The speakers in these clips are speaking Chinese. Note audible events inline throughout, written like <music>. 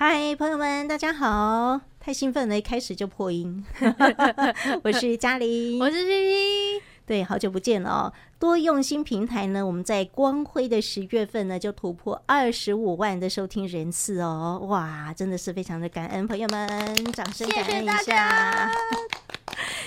嗨，朋友们，大家好！太兴奋了，一开始就破音。<laughs> 我是嘉玲，我是 PP。对，好久不见了哦。多用心平台呢，我们在光辉的十月份呢，就突破二十五万的收听人次哦。哇，真的是非常的感恩，朋友们，掌声感恩一下。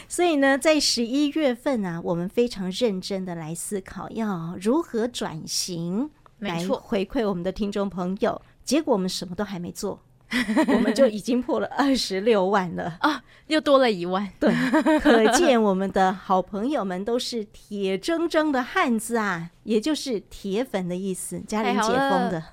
所以呢，在十一月份啊，我们非常认真的来思考要如何转型，来回馈我们的听众朋友。结果我们什么都还没做，<laughs> 我们就已经破了二十六万了啊，又多了一万。对，可见我们的好朋友们都是铁铮铮的汉子啊。也就是铁粉的意思，嘉玲解封的，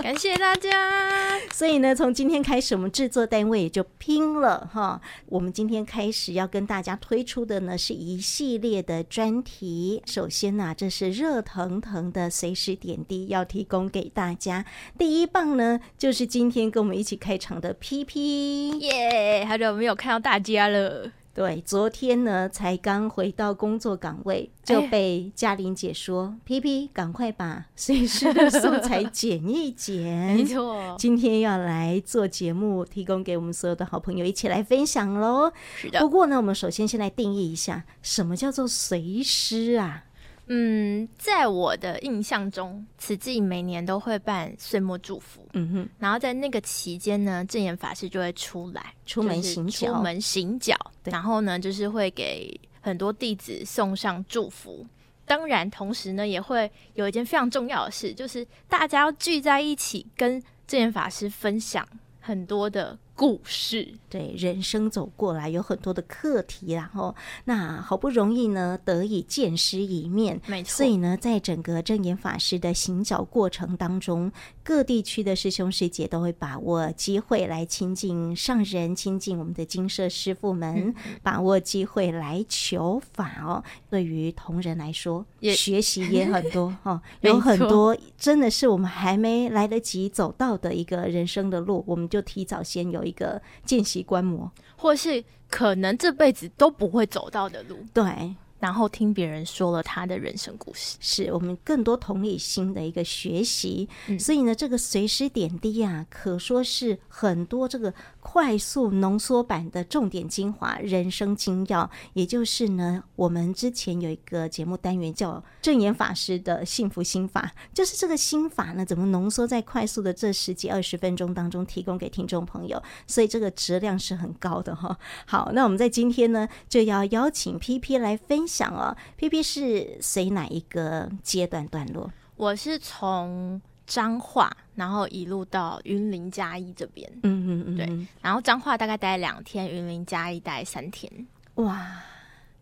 感谢大家。<laughs> 所以呢，从今天开始，我们制作单位也就拼了哈。我们今天开始要跟大家推出的呢，是一系列的专题。首先呢、啊，这是热腾腾的随时点滴要提供给大家。第一棒呢，就是今天跟我们一起开场的 PP，耶！好久没有看到大家了。对，昨天呢才刚回到工作岗位，就被嘉玲姐说：“PP，赶快把 <laughs> 随时的素材剪一剪。”没错，今天要来做节目，提供给我们所有的好朋友一起来分享喽。是的。不过呢，我们首先先来定义一下，什么叫做随师啊？嗯，在我的印象中，慈济每年都会办岁末祝福，嗯哼，然后在那个期间呢，正言法师就会出来出门行脚，出门行脚，然后呢，就是会给很多弟子送上祝福。当然，同时呢，也会有一件非常重要的事，就是大家要聚在一起，跟正言法师分享很多的。故事，对，人生走过来有很多的课题，然后那好不容易呢得以见师一面，没错。所以呢，在整个正言法师的行脚过程当中，各地区的师兄师姐都会把握机会来亲近上人，亲近我们的金舍师傅们，嗯、把握机会来求法哦。对于同仁来说，也学习也很多 <laughs> 哦，有很多真的是我们还没来得及走到的一个人生的路，我们就提早先有。一个见习观摩，或是可能这辈子都不会走到的路，对。然后听别人说了他的人生故事，是我们更多同理心的一个学习。嗯、所以呢，这个随时点滴啊，可说是很多这个快速浓缩版的重点精华人生精要。也就是呢，我们之前有一个节目单元叫正言法师的幸福心法，就是这个心法呢，怎么浓缩在快速的这十几二十分钟当中提供给听众朋友。所以这个质量是很高的哈。好，那我们在今天呢，就要邀请 PP 来分享。哦，PP 是随哪一个阶段段落？我是从彰化，然后一路到云林嘉义这边。嗯嗯嗯，对。然后彰化大概待两天，云林嘉义待三天。哇，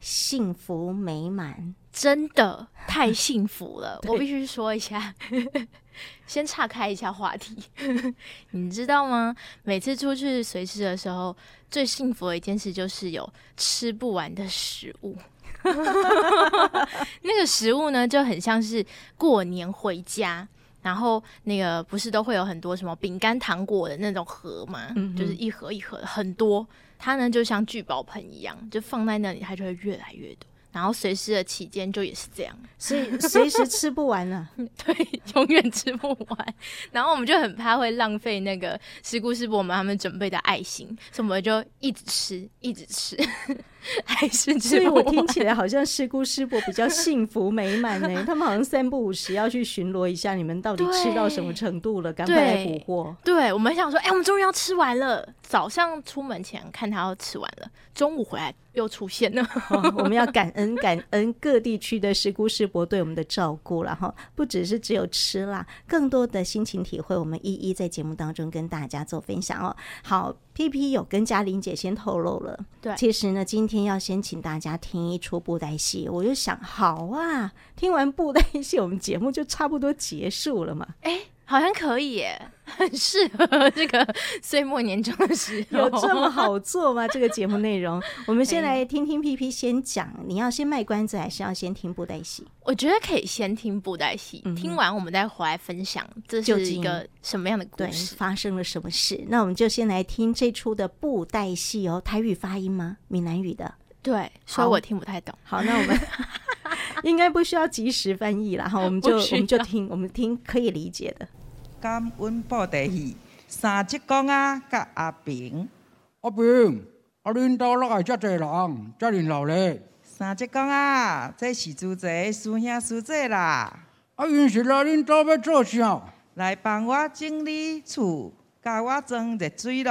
幸福美满，真的太 <laughs> 幸福了！我必须说一下，<laughs> 先岔开一下话题。<laughs> 你知道吗？每次出去随吃的时候，最幸福的一件事就是有吃不完的食物。那个食物呢，就很像是过年回家，然后那个不是都会有很多什么饼干、糖果的那种盒嘛，嗯、就是一盒一盒的很多，它呢就像聚宝盆一样，就放在那里，它就会越来越多。然后随时的期间就也是这样，所以随时吃不完了，<laughs> 对，永远吃不完。然后我们就很怕会浪费那个师姑师伯我们他们准备的爱心，所以我们就一直吃，一直吃。<laughs> 还是，所以我听起来好像师姑师伯比较幸福美满呢。<laughs> 他们好像三不五时要去巡逻一下，你们到底吃到什么程度了？赶快来补货。对，我们想说，哎、欸，我们终于要吃完了。早上出门前看他要吃完了，中午回来又出现了。哦、我们要感恩感恩各地区的师姑师伯对我们的照顾然后，不只是只有吃啦，更多的心情体会，我们一一在节目当中跟大家做分享哦。好。PP 有跟嘉玲姐先透露了，对，其实呢，今天要先请大家听一出布袋戏，我就想，好啊，听完布袋戏，我们节目就差不多结束了嘛，哎、欸。好像可以耶，很适合这个 <laughs> 岁末年终的时候。有这么好做吗？这个节目内容，<laughs> 我们先来听听 PP 先讲。你要先卖关子，还是要先听布袋戏？我觉得可以先听布袋戏，嗯、听完我们再回来分享，这是一个什么样的故事？发生了什么事？那我们就先来听这出的布袋戏哦。台语发音吗？闽南语的？对，所以我听不太懂。好，那我们 <laughs> 应该不需要及时翻译了哈，我们就我们就听，我们听可以理解的。感恩布袋戏。三叔公啊，甲阿平，阿平，阿恁兜哪来遮济人，遮热闹咧？三叔公啊，这是主席师兄师姐啦。啊，因是来恁兜要做啥？来帮我整理厝，甲我装热水炉，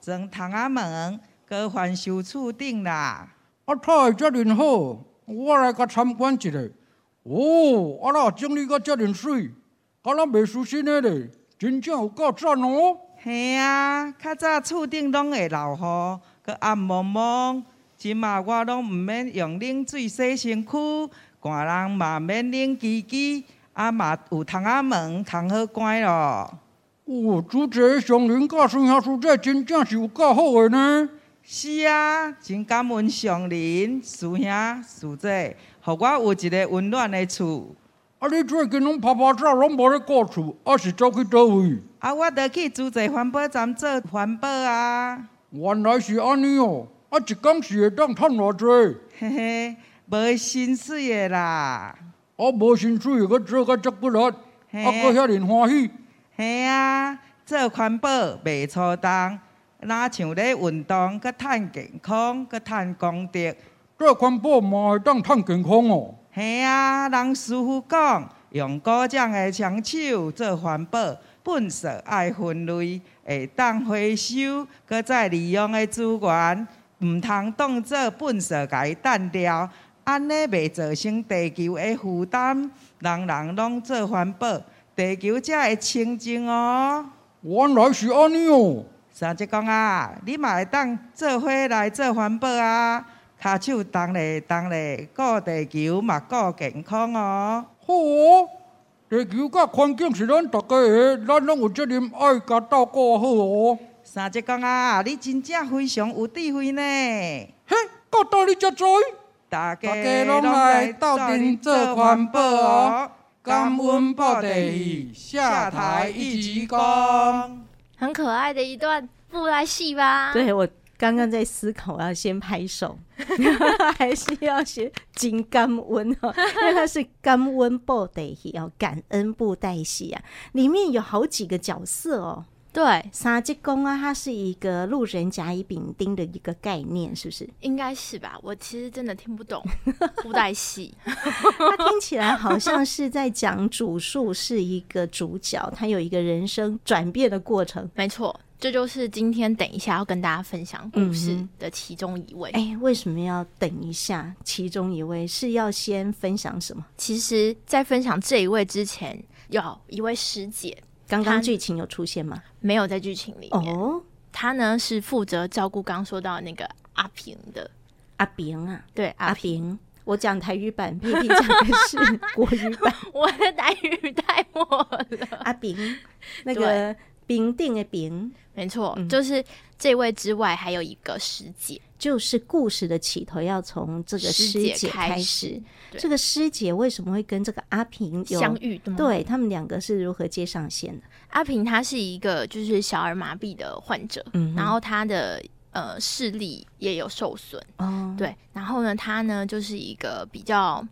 装窗仔门，搁翻修厝顶啦。啊，他会遮尔好，我来甲参观一下。哦，啊那整理个遮尔水，敢若袂输新的咧。真正有够赞哦！嘿啊，较早厝顶拢会落雨，搁暗蒙蒙。即嘛我拢毋免用冷水洗身躯，寒人嘛免冷机机，啊嘛有窗仔门通好关咯。哦，主席上林教师兄师姐真正是有够好个呢。是啊，真感恩上林师兄师姐，互我有一个温暖的厝。啊！你最近拢拍拍照，拢无咧顾厝，啊是走去倒位？啊，我得去主席环保站做环保啊。原来是安尼哦！啊，一工是会当趁偌济？嘿嘿，无薪水的啦。啊，无薪水个做个足骨力，啊，阁遐尔欢喜。嘿啊，做环保袂粗重，哪像咧运动，阁趁健康，阁趁功德。做环保嘛会当趁健康哦。嘿啊，人师傅讲，用古掌的双手做环保，粪扫爱分类，会当回收，搁再利用的资源，毋通当做粪扫甲伊单掉，安尼袂造成地球的负担。人人拢做环保，地球才会清净哦。原来是安尼哦。三叔公啊，你嘛会当做伙来做环保啊？骹手动咧动咧，顾地球嘛，顾健康哦。好哦，地球甲环境是咱大家的，咱拢有责任爱甲照顾好哦。三姐公啊，你真正非常有智慧呢。嘿，到道理才知。大家拢来斗阵做环保哦，感恩报地，下台一鞠躬。很可爱的一段布袋戏吧？对我。刚刚在思考，我要先拍手，<laughs> 还是要先金感温哦？因为它是感温布袋戏，要感恩布袋戏啊。里面有好几个角色哦。对，三叔公啊，它是一个路人甲乙丙丁的一个概念，是不是？应该是吧。我其实真的听不懂 <laughs> 布袋戏，它听起来好像是在讲主述是一个主角，他有一个人生转变的过程。<laughs> 没错。这就是今天等一下要跟大家分享故事的其中一位。哎、嗯，为什么要等一下？其中一位是要先分享什么？其实，在分享这一位之前，有一位师姐。刚刚剧情有出现吗？没有在剧情里面。哦，她呢是负责照顾刚刚说到那个阿平的阿平啊。对，阿平。阿平我讲台语版，佩佩讲的是 <laughs> 国语版。<laughs> 我的台语太破了。阿平，那个。平定的平，没错，嗯、就是这位之外，还有一个师姐，就是故事的起头要从这个师姐开始。这个师姐为什么会跟这个阿平相遇？对，他们两个是如何接上线的？阿平他是一个就是小儿麻痹的患者，嗯、然后他的呃视力也有受损哦，对，然后呢，他呢就是一个比较。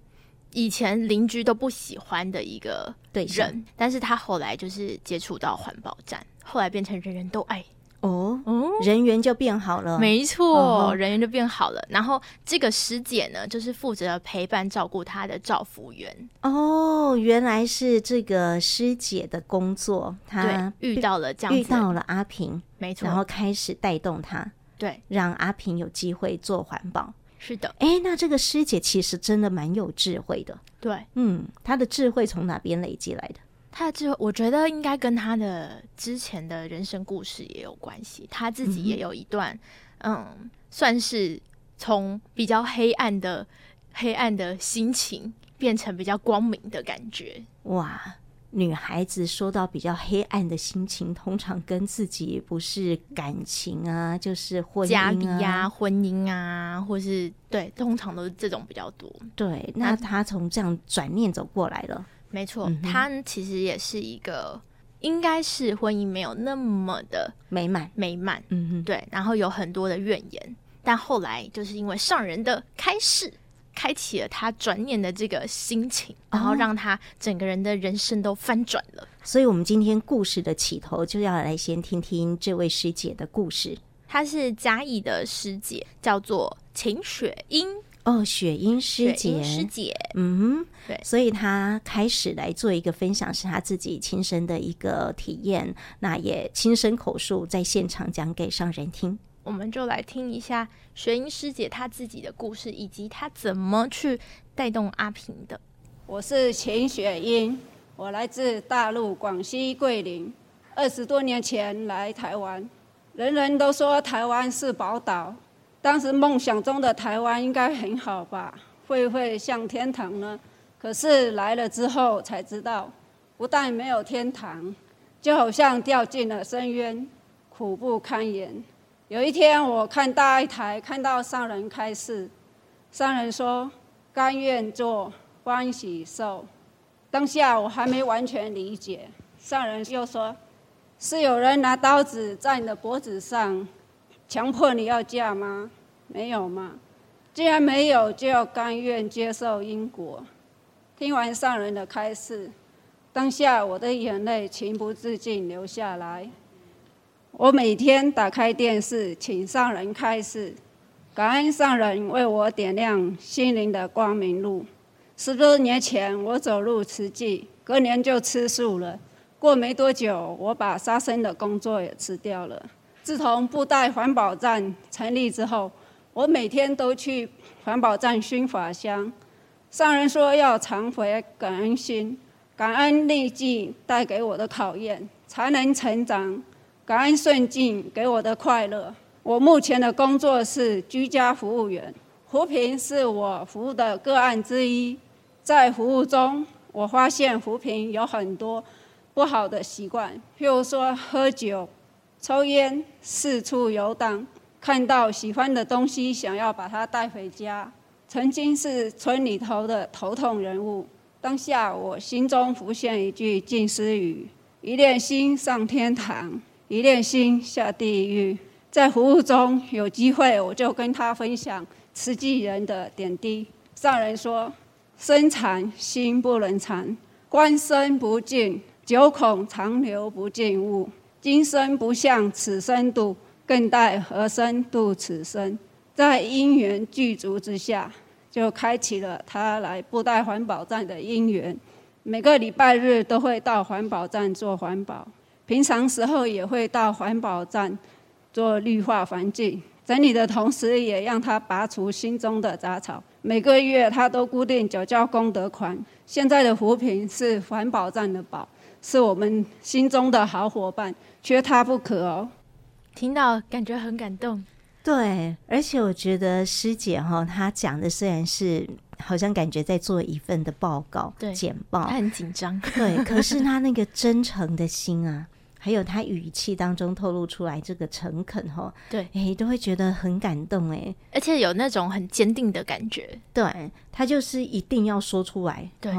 以前邻居都不喜欢的一个人，对，但是他后来就是接触到环保站，后来变成人人都爱。哦，哦，人缘就变好了，没错，哦、人缘就变好了。然后这个师姐呢，就是负责陪伴照顾他的照服员。哦，原来是这个师姐的工作，她遇到了这样子，遇到了阿平，没错，然后开始带动他，对，让阿平有机会做环保。是的，哎，那这个师姐其实真的蛮有智慧的。对，嗯，她的智慧从哪边累积来的？她的智慧，我觉得应该跟她的之前的人生故事也有关系。她自己也有一段，嗯，嗯，算是从比较黑暗的黑暗的心情变成比较光明的感觉。哇！女孩子说到比较黑暗的心情，通常跟自己不是感情啊，就是婚姻啊、家里啊、婚姻啊，或是对，通常都是这种比较多。对，那她从这样转念走过来了。没错，她、嗯、其实也是一个，应该是婚姻没有那么的美满，美满。嗯哼，对，然后有很多的怨言，但后来就是因为上人的开示。开启了他转念的这个心情，然后让他整个人的人生都翻转了。所以，我们今天故事的起头就要来先听听这位师姐的故事。她是嘉义的师姐，叫做秦雪英。哦，雪英师姐，师姐，嗯，对，所以她开始来做一个分享，是她自己亲身的一个体验，那也亲身口述在现场讲给上人听。我们就来听一下雪英师姐她自己的故事，以及她怎么去带动阿平的。我是秦雪英，我来自大陆广西桂林，二十多年前来台湾，人人都说台湾是宝岛。当时梦想中的台湾应该很好吧？会不会像天堂呢？可是来了之后才知道，不但没有天堂，就好像掉进了深渊，苦不堪言。有一天我看大爱台，看到上人开示，上人说：“甘愿做，欢喜受。”当下我还没完全理解，上人又说：“是有人拿刀子在你的脖子上。”强迫你要嫁吗？没有吗？既然没有，就要甘愿接受因果。听完上人的开示，当下我的眼泪情不自禁流下来。我每天打开电视，请上人开示，感恩上人为我点亮心灵的光明路。十多年前我走入慈济，隔年就吃素了。过没多久，我把杀生的工作也辞掉了。自从布袋环保站成立之后，我每天都去环保站熏法香。上人说要常怀感恩心，感恩历境带给我的考验，才能成长。感恩顺境给我的快乐。我目前的工作是居家服务员，扶贫是我服务的个案之一。在服务中，我发现扶贫有很多不好的习惯，譬如说喝酒。抽烟，四处游荡，看到喜欢的东西，想要把它带回家。曾经是村里头的头痛人物，当下我心中浮现一句静思语：一念心上天堂，一念心下地狱。在服务中有机会，我就跟他分享慈济人的点滴。上人说：身残心不能残，观身不净，久恐长流不净物。今生不向此生度，更待何生度此生？在因缘具足之下，就开启了他来布袋环保站的因缘。每个礼拜日都会到环保站做环保，平常时候也会到环保站做绿化环境整理的同时，也让他拔除心中的杂草。每个月他都固定缴交功德款。现在的扶贫是环保站的宝，是我们心中的好伙伴。缺他不可哦，听到感觉很感动。对，而且我觉得师姐哈，她讲的虽然是好像感觉在做一份的报告、对简报，她很紧张。对，可是她那个真诚的心啊，还有他语气当中透露出来这个诚恳哈，对，哎，都会觉得很感动哎，而且有那种很坚定的感觉。对，他就是一定要说出来。对。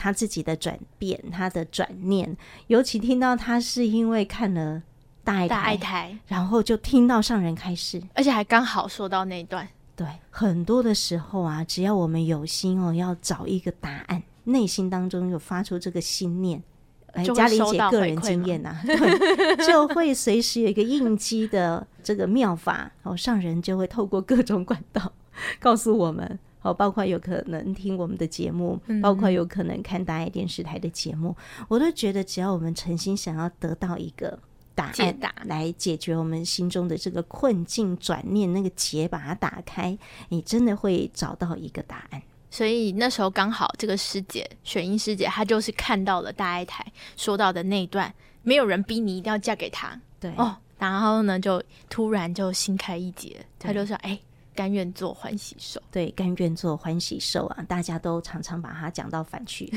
他自己的转变，他的转念，尤其听到他是因为看了大爱台，大爱台，然后就听到上人开示，而且还刚好说到那一段。对，很多的时候啊，只要我们有心哦，要找一个答案，内心当中有发出这个心念，哎，嘉玲姐个人经验呐、啊，<laughs> 对，就会随时有一个应激的这个妙法，哦，上人就会透过各种管道告诉我们。好，包括有可能听我们的节目，包括有可能看大爱电视台的节目，嗯、我都觉得，只要我们诚心想要得到一个答案，来解决我们心中的这个困境，转念那个结，把它打开，你真的会找到一个答案。所以那时候刚好这个师姐雪英师姐，她就是看到了大爱台说到的那一段，没有人逼你一定要嫁给他，对哦，然后呢，就突然就心开一结，她就说，哎。甘愿做欢喜兽，对，甘愿做欢喜兽啊！大家都常常把它讲到反去，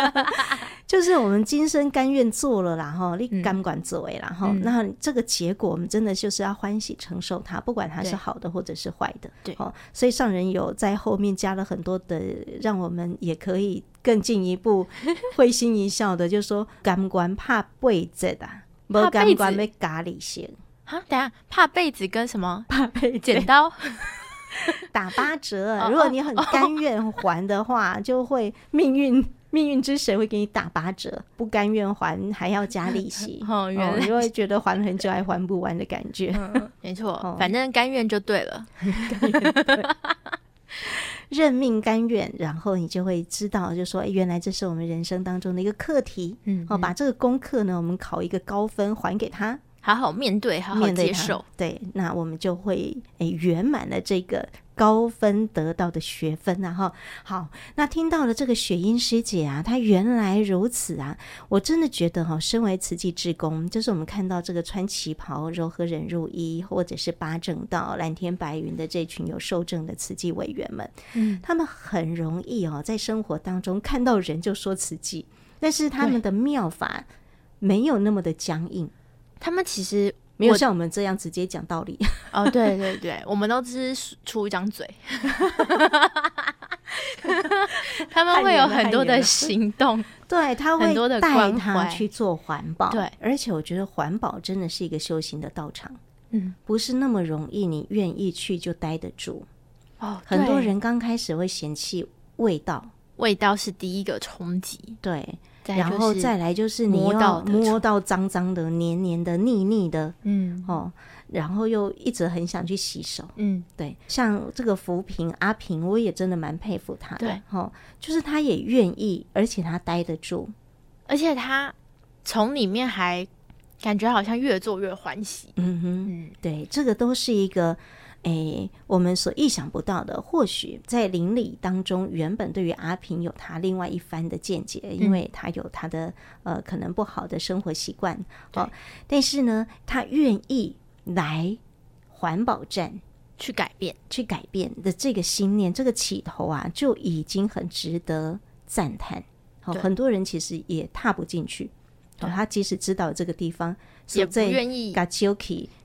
<laughs> 就是我们今生甘愿做了啦，哈，你甘管作为啦，哈、嗯，那这个结果我们真的就是要欢喜承受它，不管它是好的或者是坏的，对，哦，所以上人有在后面加了很多的，让我们也可以更进一步 <laughs> 会心一笑的，就是说甘管怕被子的，不甘管被咖喱先。啊，等下，怕被子跟什么？怕被剪刀？<laughs> 打八折。<laughs> 如果你很甘愿还的话，就会命运命运之神会给你打八折。不甘愿还还要加利息，<laughs> 哦，原来你会觉得还了很久还还不完的感觉。嗯、<laughs> 没错，反正甘愿就对了。<laughs> 认命甘愿，然后你就会知道，就说，哎，原来这是我们人生当中的一个课题。嗯，哦，把这个功课呢，我们考一个高分还给他，好好面对，好好接受。对，那我们就会哎圆满了这个。高分得到的学分啊，哈，好，那听到了这个雪英师姐啊，她原来如此啊，我真的觉得哈，身为慈济志工，就是我们看到这个穿旗袍、柔和忍辱衣，或者是八正道、蓝天白云的这群有受证的慈济委员们，嗯，他们很容易哦，在生活当中看到人就说慈济，但是他们的妙法没有那么的僵硬，他们其实。没有像我们这样直接讲道理。<laughs> 哦，对对对，我们都只是出一张嘴，他们会有很多的行动，<laughs> 对，他会带他去做环保，对，而且我觉得环保真的是一个修行的道场，嗯，不是那么容易，你愿意去就待得住哦。很多人刚开始会嫌弃味道，味道是第一个冲击，对。然后再来就是你要摸到脏脏的、黏黏的、腻腻的，嗯。哦，然后又一直很想去洗手，嗯，对，像这个扶贫阿平，我也真的蛮佩服他的，对，哦，就是他也愿意，而且他待得住，而且他从里面还感觉好像越做越欢喜，嗯哼，嗯，对，这个都是一个。诶，我们所意想不到的，或许在邻里当中，原本对于阿平有他另外一番的见解，嗯、因为他有他的呃可能不好的生活习惯，哦，但是呢，他愿意来环保站去改变，去改变的这个心念，这个起头啊，就已经很值得赞叹。好、哦，很多人其实也踏不进去，哦，他即使知道这个地方，也不愿意。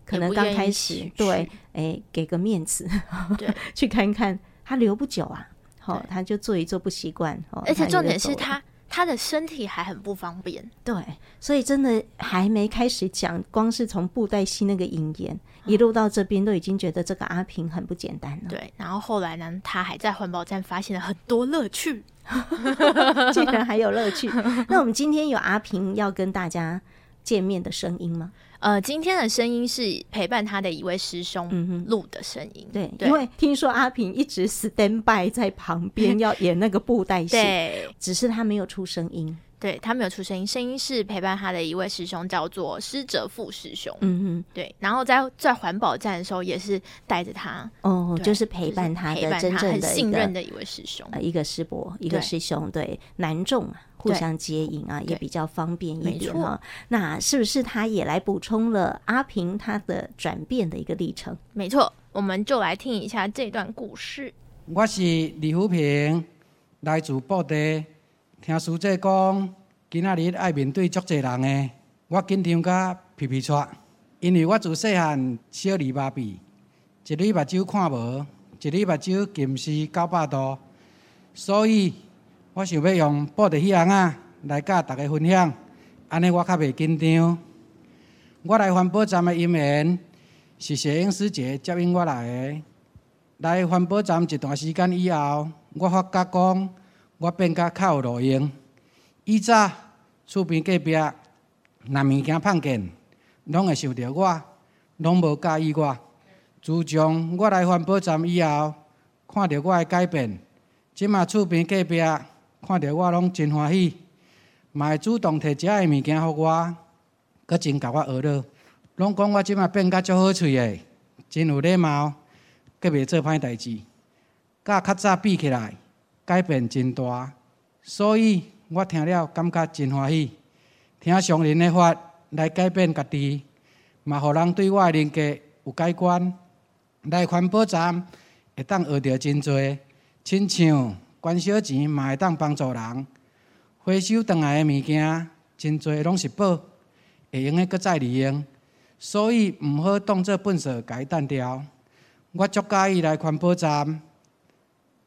可能刚开始对，哎，给个面子，<laughs> 对，<laughs> 去看看他留不久啊，好、哦，他就坐一坐不习惯，哦，而且重点是他他的身体还很不方便，对，所以真的还没开始讲，光是从布袋戏那个引言、嗯、一路到这边，都已经觉得这个阿平很不简单了，对，然后后来呢，他还在环保站发现了很多乐趣，<laughs> 竟然还有乐趣，那我们今天有阿平要跟大家见面的声音吗？<laughs> 呃，今天的声音是陪伴他的一位师兄录的声音。对，对，因为听说阿平一直 stand by 在旁边要演那个布袋戏，对，只是他没有出声音。对，他没有出声音，声音是陪伴他的一位师兄，叫做施哲富师兄。嗯嗯，对。然后在在环保站的时候，也是带着他，哦，就是陪伴他的真正的信任的一位师兄，呃，一个师伯，一个师兄，对，对男众互相接应啊，也比较方便一点哈。那是不是他也来补充了阿平他的转变的一个历程？没错，我们就来听一下这段故事。我是李福平，来自布袋。听师姐讲，今仔日爱面对足侪人诶，我紧张甲皮皮喘，因为我自细汉小儿麻痹，一只目睭看无，一只目睭近视九百度，所以我想要用布袋戏仔来甲大家分享，安尼我较袂紧张。我来环保站诶因缘是摄影师姐接应我来诶，来环保站一段时间以后，我发觉讲。我变甲较有路用。以早厝边隔壁若物件碰见，拢会想着我，拢无介意我。自从我来环保站以后，看着我的改变，即马厝边隔壁看着我拢真欢喜，嘛会主动摕食的物件互我，阁真甲我学了，拢讲我即马变甲足好喙的，真有礼貌，阁袂做歹代志，甲较早比起来。改变真大，所以我听了感觉真欢喜。听上人的话来改变家己，嘛，互人对我的人格有改观。来环保站会当学到真多，亲像捐小钱嘛会当帮助人。回收倒来的物件真多拢是宝，会用的搁再利用，所以毋好当作粪扫家单掉。我足介意来环保站。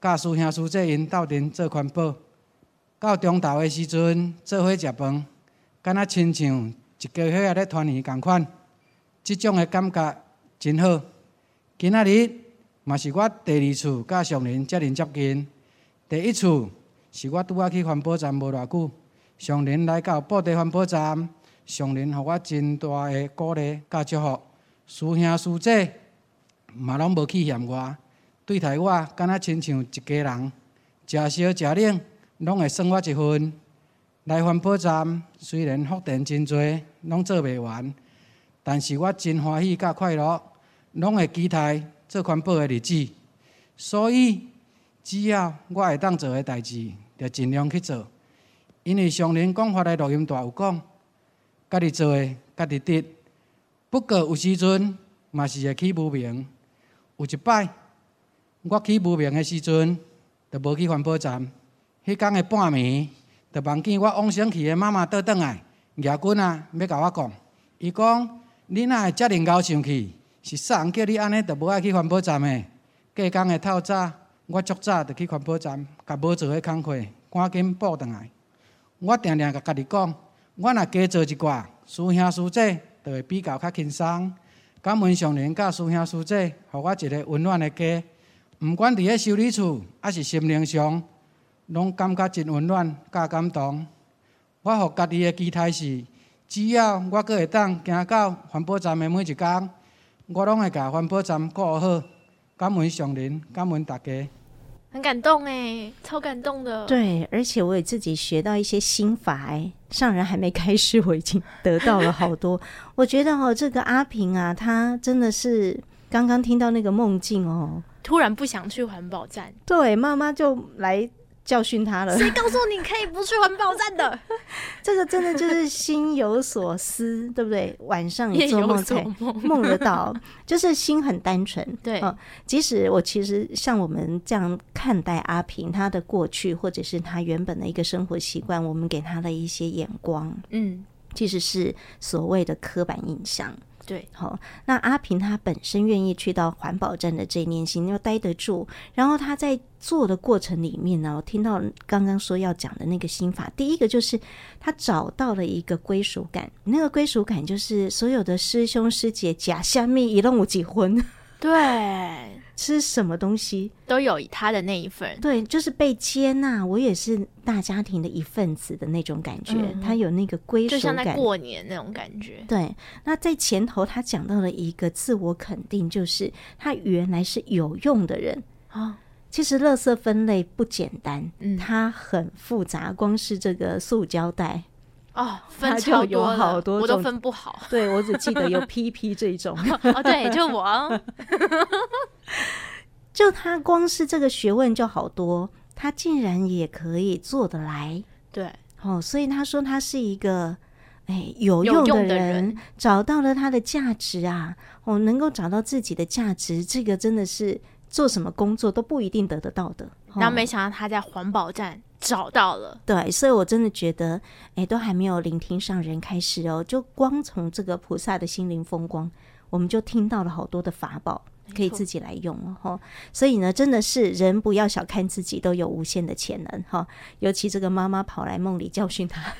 甲师兄师姐因斗阵做环保，到中昼的时阵做伙食饭，敢若亲像一家伙仔咧团圆共款，即种的感觉真好。今仔日嘛是我第二次甲上林遮尔接近。第一次是我拄仔去环保站无偌久，上林来到布袋环保站，上林互我真大诶鼓励甲祝福。师兄师姐嘛拢无去嫌我，对待我敢若亲像一家人，食烧食冷拢会算我一份。来环保站虽然福田真济，拢做袂完，但是我真欢喜甲快乐，拢会期待做环保诶日子，所以。只要我会当做诶代志，就尽量去做。因为上人讲法诶录音带有讲，家己做诶，家己得。不过有时阵嘛是会起无明。有一摆，我去无名的时阵，就无去环保站。迄天的半暝，就梦见我往生去的妈妈倒转来，牙君啊，要甲我讲，伊讲你若会遮尔敖上去，是啥人叫你安尼，就无爱去环保站的。隔工的透早。我足早就去环保站，甲无做诶工课，赶紧补倒来。我定定甲家己讲，我若加做一寡，师兄师姐就会比较较轻松。感恩上人甲师兄师姐，互我一个温暖的家。毋管伫咧修理处，还是心灵上，拢感觉真温暖，甲感动。我互家己诶期待是，只要我阁会当行到环保站诶每一工，我拢会甲环保站顾好。感恩上人，感恩大家。很感动哎，超感动的。对，而且我也自己学到一些心法哎，上人还没开始，我已经得到了好多。<laughs> 我觉得哦，这个阿平啊，他真的是刚刚听到那个梦境哦，突然不想去环保站，对，妈妈就来。教训他了。谁告诉你可以不去环保站的？<laughs> 这个真的就是心有所思，对不对？晚上也做梦才梦得到，就是心很单纯。对，即使我其实像我们这样看待阿平，他的过去或者是他原本的一个生活习惯，我们给他的一些眼光，嗯，其实是所谓的刻板印象。对，好，那阿平他本身愿意去到环保站的这一念心，要待得住。然后他在做的过程里面呢，我听到刚刚说要讲的那个心法，第一个就是他找到了一个归属感，那个归属感就是所有的师兄师姐假虾米一弄我结婚，<laughs> 对。吃什么东西都有他的那一份，对，就是被接纳，我也是大家庭的一份子的那种感觉。嗯、他有那个归属感，就像在过年那种感觉。对，那在前头他讲到了一个自我肯定，就是他原来是有用的人啊。哦、其实垃圾分类不简单，嗯，它很复杂，光是这个塑胶袋。哦，<laughs> 分超有好多种，我都分不好。对，我只记得有 PP 这种。<laughs> 哦，对，就我。<laughs> <laughs> 就他光是这个学问就好多，他竟然也可以做得来。对，哦，所以他说他是一个哎有用的人，找到了他的价值啊！哦，能够找到自己的价值，这个真的是做什么工作都不一定得得到的。然后没想到他在环保站。找到了，对，所以我真的觉得，哎，都还没有聆听上人开始哦，就光从这个菩萨的心灵风光，我们就听到了好多的法宝，可以自己来用了哈。所以呢，真的是人不要小看自己，都有无限的潜能哈。尤其这个妈妈跑来梦里教训他，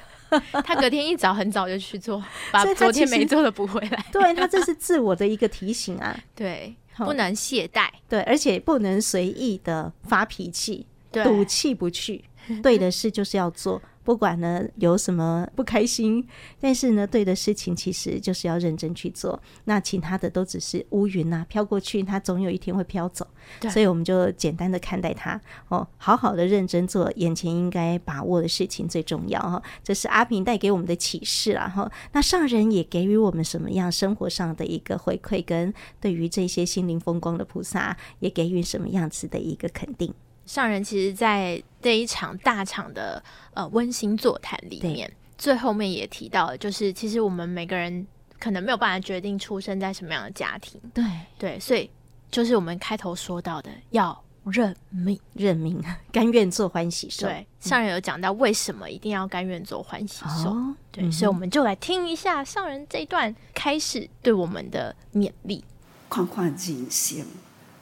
他隔天一早很早就去做，<laughs> 把昨天没做的补回来。<laughs> 对，他这是自我的一个提醒啊，<laughs> 对，不能懈怠，对，而且不能随意的发脾气，赌气不去。对的事就是要做，不管呢有什么不开心，但是呢对的事情其实就是要认真去做。那其他的都只是乌云呐，飘过去，它总有一天会飘走。所以我们就简单的看待它哦，好好的认真做眼前应该把握的事情最重要哈。这是阿平带给我们的启示啦哈。那上人也给予我们什么样生活上的一个回馈，跟对于这些心灵风光的菩萨也给予什么样子的一个肯定。上人其实，在这一场大场的呃温馨座谈里面，最后面也提到了，就是其实我们每个人可能没有办法决定出生在什么样的家庭，对对，所以就是我们开头说到的，要认命，认命，<laughs> 甘愿做欢喜兽。对，上人有讲到为什么一定要甘愿做欢喜兽，哦、对，嗯、所以我们就来听一下上人这一段开始对我们的勉励。看看人生，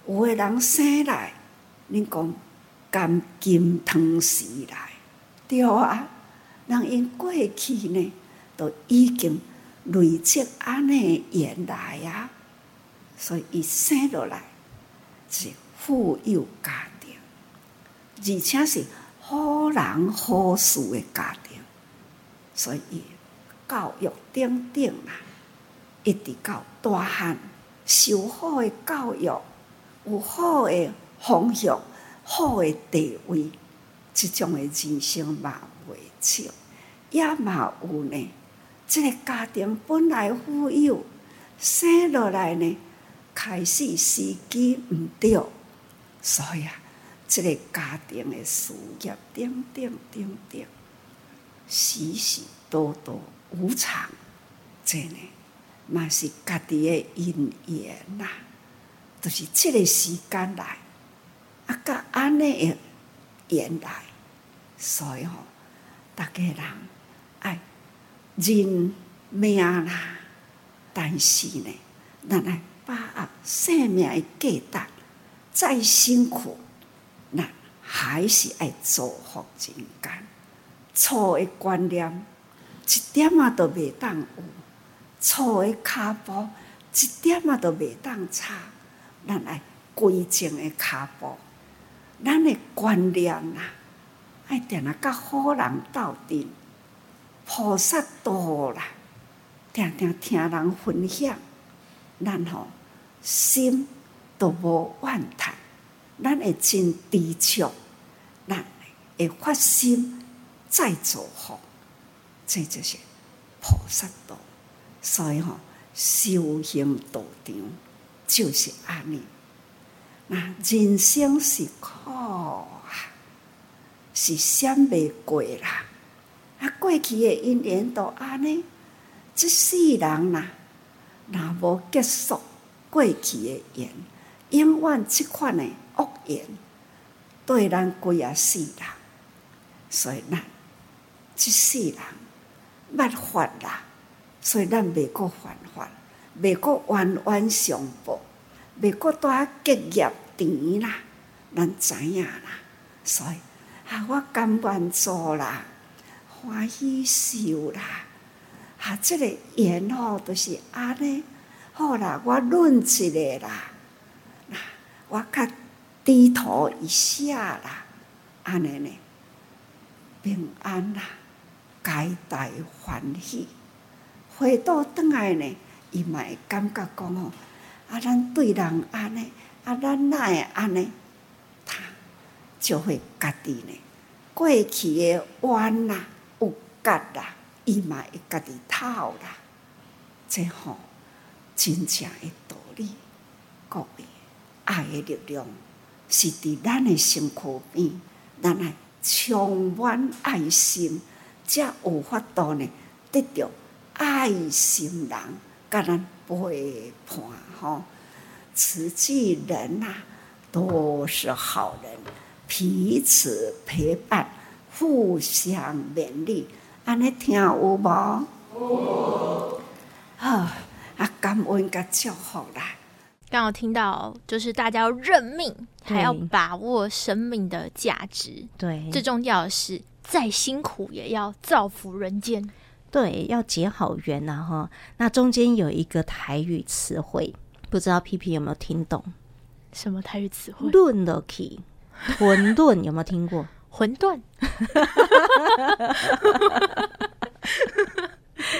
有的人生来，你讲。甘金汤匙来，对啊，人因过去呢，都已经累积安尼缘来啊，所以伊生落来，是富有家庭，而且是好人好事的家庭，所以教育等等啦，一直到大汉受好的教育，有好的方向，好的地位，这种的人生嘛袂少，也嘛有呢。这个家庭本来富有，生落来呢，开始时机毋对，所以啊，这个家庭的事业点点点点，许许多多无常，这呢，嘛是家己的因缘呐，就是这个时间来，啊，甲安尼的缘来，所以吼，大家人爱。认命啦，但是呢，咱来把握生命的价值，再辛苦，咱还是爱造福人。间。错的观念一点仔都袂当有，错的脚步一点仔都袂当差。咱爱归正的脚步，咱的观念呐，爱定啊甲好人斗阵。菩萨道啦，定定听人分享，咱吼心都无怨叹，咱会真知足，咱会发心再造福，这就是菩萨道。所以吼，修行道场就是安尼。那人生是苦啊，是想袂过啦。啊，过去的因缘都安尼，这世人呐，若无结束过去的缘，永远这款的恶缘对咱规啊世人，所以咱这世人捌法啦，所以咱袂搁犯法，袂搁冤冤相报，袂搁拄啊结业甜啦，咱知影啦，所以啊，我甘愿做啦。欢喜受啦，啊，这个缘吼都是安尼，好啦，我论一个啦，我较低头一下啦，安尼呢，平安啦，皆大欢喜，回到转来呢，伊嘛会感觉讲吼，啊，咱对人安尼，啊，咱哪会安尼，他就会家己呢，过去的冤啦。觉啦，伊嘛会家己讨啦，这吼真正的道理。各位，爱的力量是伫咱的身躯边，咱爱充满爱心，才有法度呢，得到爱心人甲咱陪伴吼。慈济人呐，都是好人，彼此陪伴，互相勉励。安尼听有无？好，啊，感恩甲祝福啦。刚好听到，就是大家要认命，还要把握生命的价值。对，最重要的是，再辛苦也要造福人间。对，要结好缘呐哈。那中间有一个台语词汇，不知道皮皮有没有听懂？什么台语词汇？顿了去，混沌有没有听过？馄饨，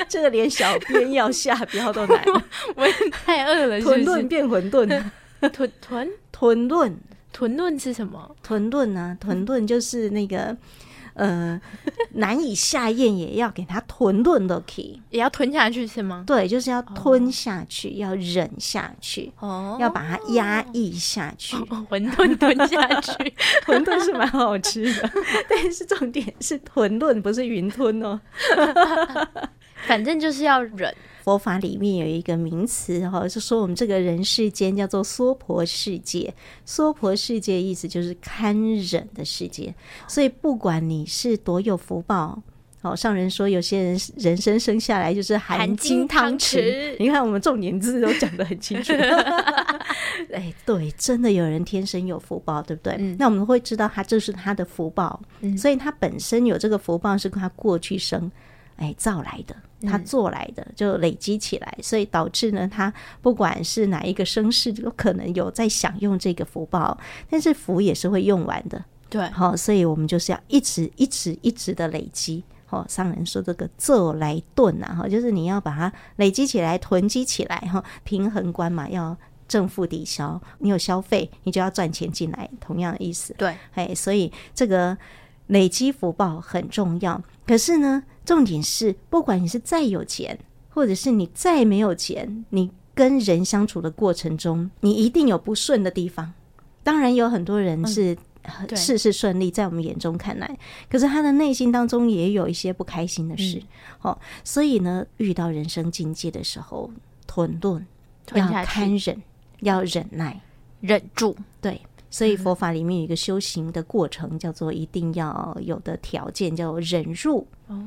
这个连小编要下标都难。<laughs> 我也太饿了，馄饨变馄饨，<laughs> 馄饨馄饨，<laughs> 馄饨是什么？馄饨啊，馄饨就是那个。呃，难以下咽，也要给它吞吞的，可以，也要吞下去是吗？对，就是要吞下去，哦、要忍下去，哦，要把它压抑下去，<laughs> 哦、馄饨吞下去，<laughs> 馄饨是蛮好吃的，<laughs> 但是重点是吞吞，不是云吞哦，反正就是要忍。佛法里面有一个名词哈，就说我们这个人世间叫做娑婆世界。娑婆世界意思就是堪忍的世界。所以不管你是多有福报，哦，上人说有些人人生生下来就是含金汤匙。你看我们重点字都讲得很清楚。<laughs> 哎，对，真的有人天生有福报，对不对？嗯、那我们会知道他这是他的福报，嗯、所以他本身有这个福报是跟他过去生。哎造来的，他做来的就累积起来，所以导致呢，他不管是哪一个生世都可能有在享用这个福报，但是福也是会用完的。对，好，所以我们就是要一直一直一直的累积。好，上人说这个做来顿啊，哈，就是你要把它累积起来、囤积起来，哈，平衡观嘛，要正负抵消。你有消费，你就要赚钱进来，同样的意思。对，哎，所以这个累积福报很重要。可是呢，重点是，不管你是再有钱，或者是你再没有钱，你跟人相处的过程中，你一定有不顺的地方。当然有很多人是事事顺利，在我们眼中看来，可是他的内心当中也有一些不开心的事。哦，所以呢，遇到人生境界的时候，吞顿要堪忍，要忍耐，忍住。对，所以佛法里面有一个修行的过程，叫做一定要有的条件，叫忍辱。哦，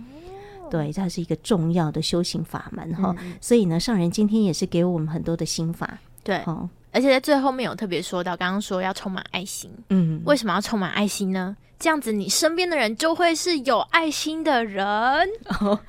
对，它是一个重要的修行法门哈。所以呢，上人今天也是给我们很多的心法。对，哦。而且在最后面有特别说到，刚刚说要充满爱心，嗯，为什么要充满爱心呢？这样子你身边的人就会是有爱心的人。哦，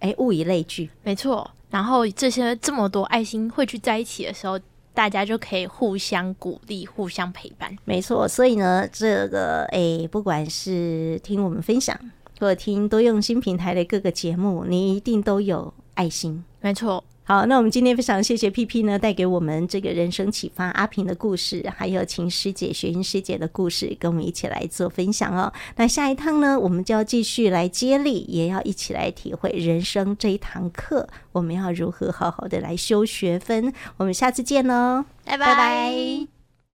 哎，物以类聚，没错。然后这些这么多爱心汇聚在一起的时候，大家就可以互相鼓励、互相陪伴。没错。所以呢，这个哎，不管是听我们分享，或者听多用心平台的各个节目，你一定都有爱心。没错。好，那我们今天非常谢谢 P P 呢，带给我们这个人生启发阿平的故事，还有秦师姐、雪英师姐的故事，跟我们一起来做分享哦。那下一趟呢，我们就要继续来接力，也要一起来体会人生这一堂课，我们要如何好好的来修学分。我们下次见喽，拜拜。拜拜。